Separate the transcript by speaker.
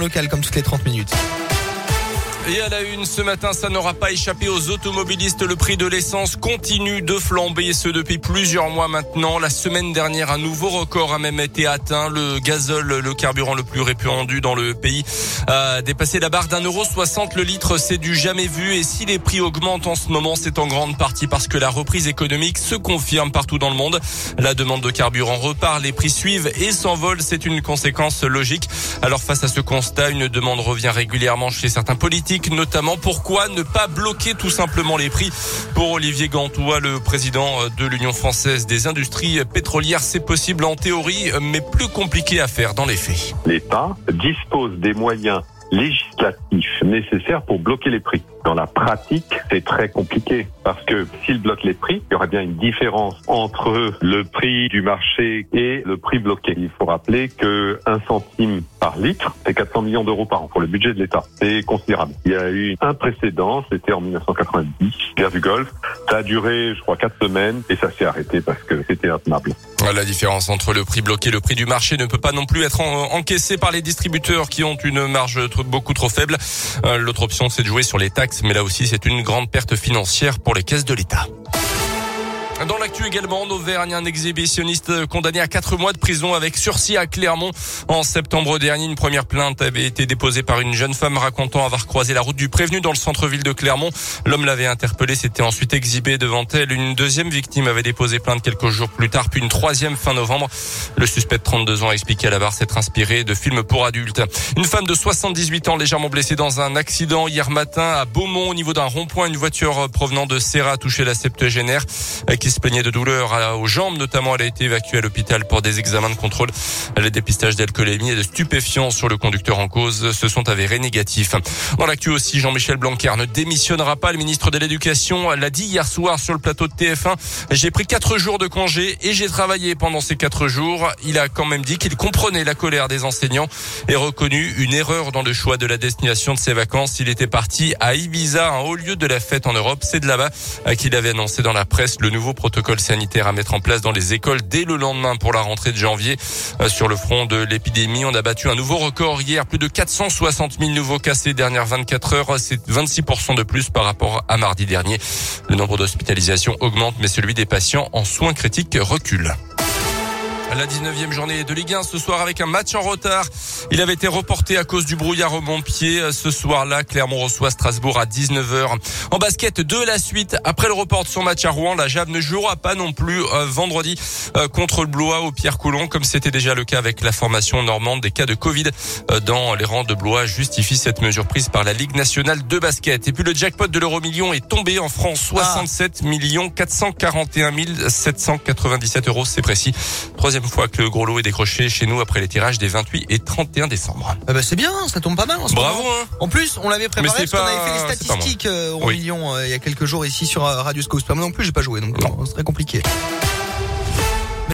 Speaker 1: local comme toutes les 30 minutes.
Speaker 2: Et à la une, ce matin, ça n'aura pas échappé aux automobilistes. Le prix de l'essence continue de flamber, ce depuis plusieurs mois maintenant. La semaine dernière, un nouveau record a même été atteint. Le gazole, le carburant le plus répandu dans le pays, a dépassé la barre d'un euro soixante le litre. C'est du jamais vu. Et si les prix augmentent en ce moment, c'est en grande partie parce que la reprise économique se confirme partout dans le monde. La demande de carburant repart, les prix suivent et s'envolent. C'est une conséquence logique. Alors face à ce constat, une demande revient régulièrement chez certains politiques notamment pourquoi ne pas bloquer tout simplement les prix. Pour Olivier Gantois, le président de l'Union française des industries pétrolières, c'est possible en théorie, mais plus compliqué à faire dans les faits.
Speaker 3: L'État dispose des moyens législatifs nécessaires pour bloquer les prix. Dans la pratique, c'est très compliqué parce que s'il bloque les prix, il y aurait bien une différence entre le prix du marché et le prix bloqué. Il faut rappeler que un centime par litre, c'est 400 millions d'euros par an pour le budget de l'État. C'est considérable. Il y a eu un précédent, c'était en 1990, guerre du Golfe. Ça a duré, je crois, quatre semaines et ça s'est arrêté parce que c'était intenable.
Speaker 2: La différence entre le prix bloqué et le prix du marché ne peut pas non plus être encaissée par les distributeurs qui ont une marge beaucoup trop faible. Euh, l'autre option, c'est de jouer sur les taxes, mais là aussi, c'est une grande perte financière pour les caisses de l'État. Dans l'actu également, en Auvergne, un exhibitionniste condamné à quatre mois de prison avec sursis à Clermont. En septembre dernier, une première plainte avait été déposée par une jeune femme racontant avoir croisé la route du prévenu dans le centre-ville de Clermont. L'homme l'avait interpellé, s'était ensuite exhibé devant elle. Une deuxième victime avait déposé plainte quelques jours plus tard, puis une troisième fin novembre. Le suspect de 32 ans a expliqué à la barre s'être inspiré de films pour adultes. Une femme de 78 ans légèrement blessée dans un accident hier matin à Beaumont au niveau d'un rond-point. Une voiture provenant de Serra a touché la septuagénaire qui se plaignait de douleurs aux jambes. Notamment, elle a été évacuée à l'hôpital pour des examens de contrôle. Les dépistages d'alcoolémie et de stupéfiants sur le conducteur en cause se sont avérés négatifs. Dans l'actu aussi, Jean-Michel Blanquer ne démissionnera pas. Le ministre de l'Éducation l'a dit hier soir sur le plateau de TF1. J'ai pris quatre jours de congé et j'ai travaillé pendant ces quatre jours. Il a quand même dit qu'il comprenait la colère des enseignants et reconnu une erreur dans le choix de la destination de ses vacances. Il était parti à Ibiza, un haut lieu de la fête en Europe. C'est de là-bas qu'il avait annoncé dans la presse le nouveau protocole sanitaire à mettre en place dans les écoles dès le lendemain pour la rentrée de janvier. Euh, sur le front de l'épidémie, on a battu un nouveau record hier, plus de 460 000 nouveaux cas ces dernières 24 heures. C'est 26% de plus par rapport à mardi dernier. Le nombre d'hospitalisations augmente, mais celui des patients en soins critiques recule. La 19e journée de Ligue 1 ce soir avec un match en retard. Il avait été reporté à cause du brouillard au Montpied. Ce soir-là, Clermont reçoit Strasbourg à 19h. En basket, de la suite. Après le report de son match à Rouen, la Jave ne jouera pas non plus euh, vendredi euh, contre le Blois au Pierre Coulon, comme c'était déjà le cas avec la formation normande. Des cas de Covid euh, dans les rangs de Blois justifient cette mesure prise par la Ligue nationale de basket. Et puis le jackpot de l'euro million est tombé en France. 67 millions 441 797 euros, c'est précis. Troisième fois que le gros lot est décroché chez nous après les tirages des 28 et 31 décembre.
Speaker 1: Ah bah c'est bien, ça tombe pas mal en ce
Speaker 2: Bravo
Speaker 1: moment.
Speaker 2: Hein.
Speaker 1: En plus, on l'avait préparé parce qu'on avait fait les statistiques euh, au million euh, il y a quelques jours ici sur euh, Radio Scoop. Moi non plus, j'ai pas joué, donc c'est très compliqué.